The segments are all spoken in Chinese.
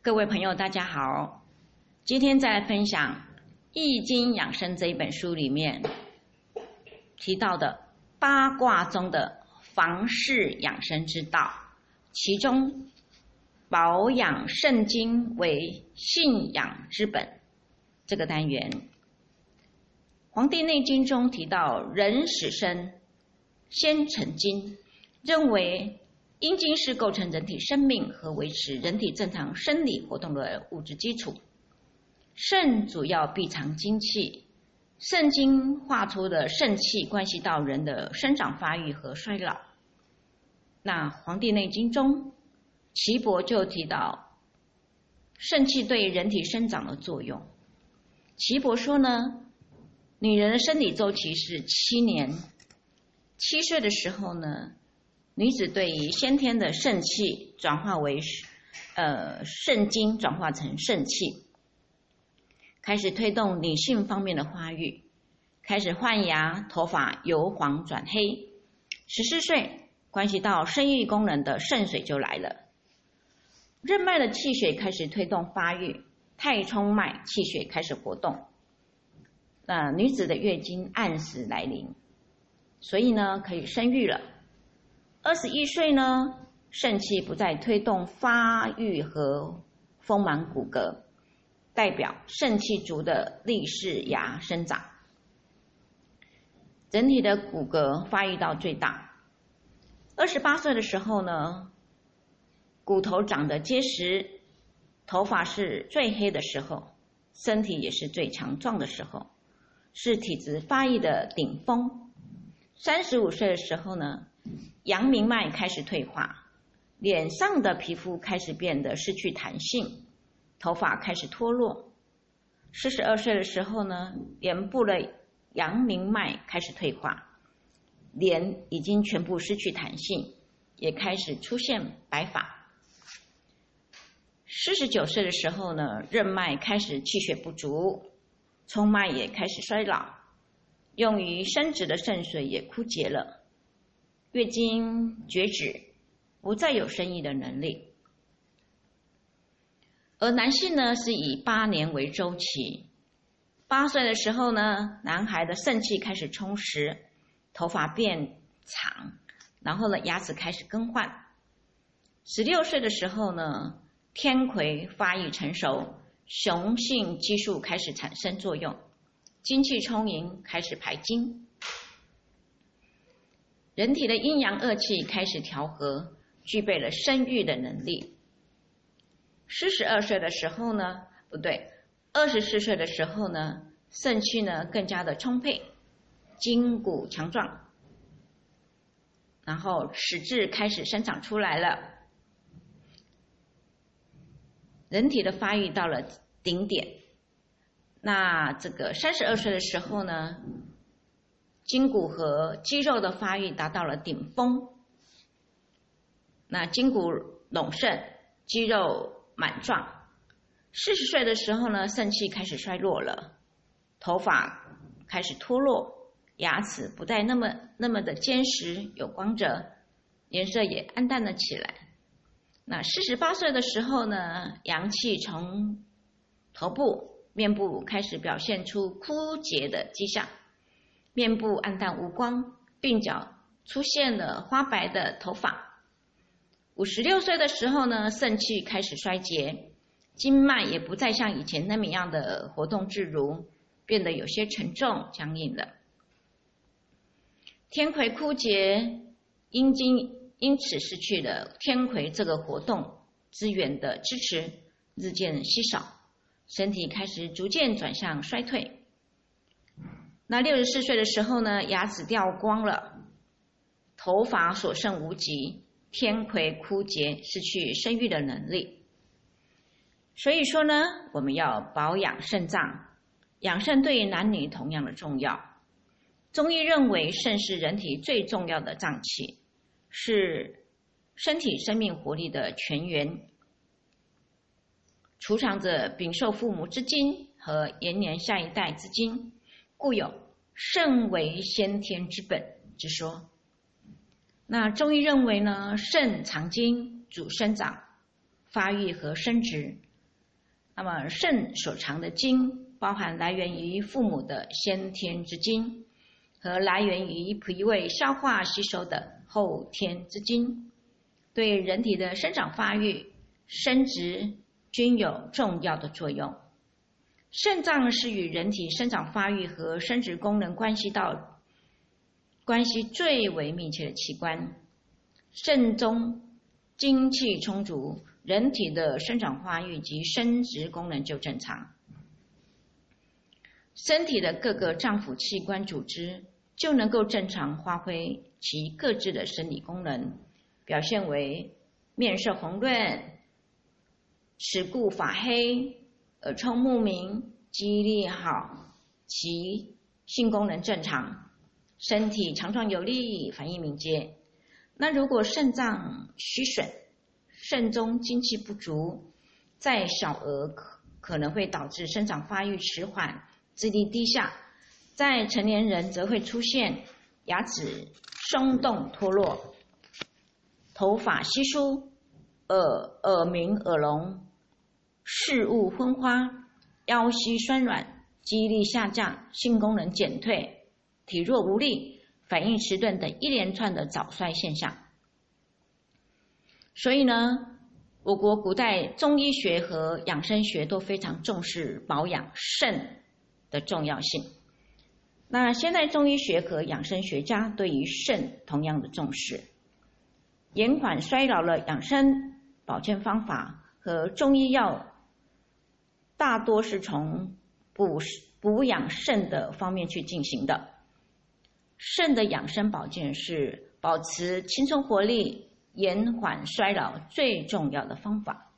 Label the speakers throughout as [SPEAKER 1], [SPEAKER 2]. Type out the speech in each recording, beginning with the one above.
[SPEAKER 1] 各位朋友，大家好。今天再分享《易经养生》这一本书里面提到的八卦中的房事养生之道，其中保养肾经为信仰之本这个单元，《黄帝内经》中提到人始生先成精，认为。阴经是构成人体生命和维持人体正常生理活动的物质基础。肾主要闭藏精气，肾经化出的肾气关系到人的生长发育和衰老。那《黄帝内经》中，岐伯就提到肾气对人体生长的作用。岐伯说呢，女人的生理周期是七年，七岁的时候呢。女子对于先天的肾气转化为，呃，肾精转化成肾气，开始推动女性方面的发育，开始换牙，头发由黄转黑。十四岁，关系到生育功能的肾水就来了，任脉的气血开始推动发育，太冲脉气血开始活动，那女子的月经按时来临，所以呢，可以生育了。二十一岁呢，肾气不再推动发育和丰满骨骼，代表肾气足的立式牙生长，整体的骨骼发育到最大。二十八岁的时候呢，骨头长得结实，头发是最黑的时候，身体也是最强壮的时候，是体质发育的顶峰。三十五岁的时候呢。阳明脉开始退化，脸上的皮肤开始变得失去弹性，头发开始脱落。四十二岁的时候呢，脸部的阳明脉开始退化，脸已经全部失去弹性，也开始出现白发。四十九岁的时候呢，任脉开始气血不足，冲脉也开始衰老，用于生殖的肾水也枯竭了。月经绝止，不再有生育的能力。而男性呢，是以八年为周期。八岁的时候呢，男孩的肾气开始充实，头发变长，然后呢，牙齿开始更换。十六岁的时候呢，天葵发育成熟，雄性激素开始产生作用，精气充盈，开始排精。人体的阴阳二气开始调和，具备了生育的能力。四十二岁的时候呢，不对，二十四岁的时候呢，肾气呢更加的充沛，筋骨强壮，然后齿质开始生长出来了，人体的发育到了顶点。那这个三十二岁的时候呢？筋骨和肌肉的发育达到了顶峰，那筋骨隆盛，肌肉满壮。四十岁的时候呢，肾气开始衰弱了，头发开始脱落，牙齿不再那么那么的坚实有光泽，颜色也暗淡了起来。那四十八岁的时候呢，阳气从头部、面部开始表现出枯竭的迹象。面部暗淡无光，鬓角出现了花白的头发。五十六岁的时候呢，肾气开始衰竭，经脉也不再像以前那么样的活动自如，变得有些沉重僵硬了。天魁枯竭，阴经因此失去了天魁这个活动资源的支持，日渐稀少，身体开始逐渐转向衰退。那六十四岁的时候呢，牙齿掉光了，头发所剩无几，天魁枯竭，失去生育的能力。所以说呢，我们要保养肾脏，养肾对于男女同样的重要。中医认为，肾是人体最重要的脏器，是身体生命活力的泉源，储藏着禀受父母之精和延年下一代之精。故有肾为先天之本之说。那中医认为呢，肾藏精，主生长、发育和生殖，那么肾所藏的精，包含来源于父母的先天之精，和来源于脾胃消化吸收的后天之精，对人体的生长发育、生殖均有重要的作用。肾脏是与人体生长发育和生殖功能关系到关系最为密切的器官。肾中精气充足，人体的生长发育及生殖功能就正常，身体的各个脏腑器官组织就能够正常发挥其各自的生理功能，表现为面色红润、齿固发黑。耳聪目明，记忆力好，其性功能正常，身体强壮有力，反应敏捷。那如果肾脏虚损，肾中精气不足，在小儿可可能会导致生长发育迟缓，智力低下；在成年人则会出现牙齿松动脱落，头发稀疏，耳耳鸣耳聋。视物昏花，腰膝酸软，记忆力下降，性功能减退，体弱无力，反应迟钝等一连串的早衰现象。所以呢，我国古代中医学和养生学都非常重视保养肾的重要性。那现代中医学和养生学家对于肾同样的重视，延缓衰老的养生保健方法和中医药。大多是从补补养肾的方面去进行的。肾的养生保健是保持青春活力、延缓衰老最重要的方法。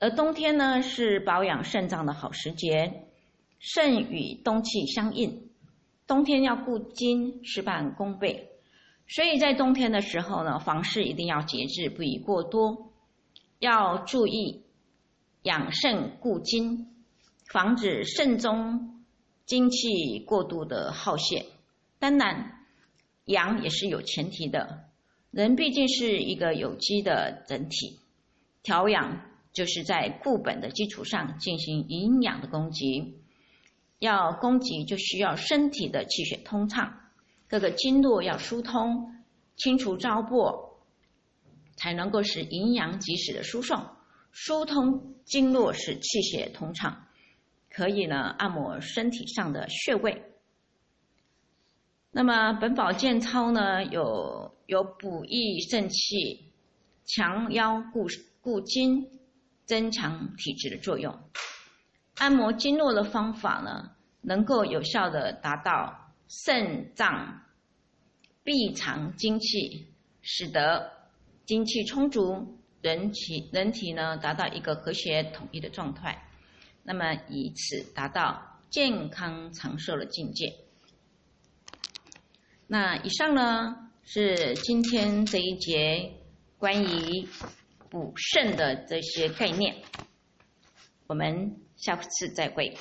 [SPEAKER 1] 而冬天呢，是保养肾脏的好时节。肾与冬气相应，冬天要固精，事半功倍。所以在冬天的时候呢，房事一定要节制，不宜过多，要注意。养肾固精，防止肾中精气过度的耗泄。当然，养也是有前提的。人毕竟是一个有机的整体，调养就是在固本的基础上进行营养的供给。要供给，就需要身体的气血通畅，各个经络要疏通，清除糟粕，才能够使营养及时的输送。疏通经络，使气血通畅，可以呢按摩身体上的穴位。那么本保健操呢，有有补益肾气、强腰固固筋、增强体质的作用。按摩经络的方法呢，能够有效的达到肾脏闭藏精气，使得精气充足。人体人体呢，达到一个和谐统一的状态，那么以此达到健康长寿的境界。那以上呢是今天这一节关于补肾的这些概念，我们下次再会。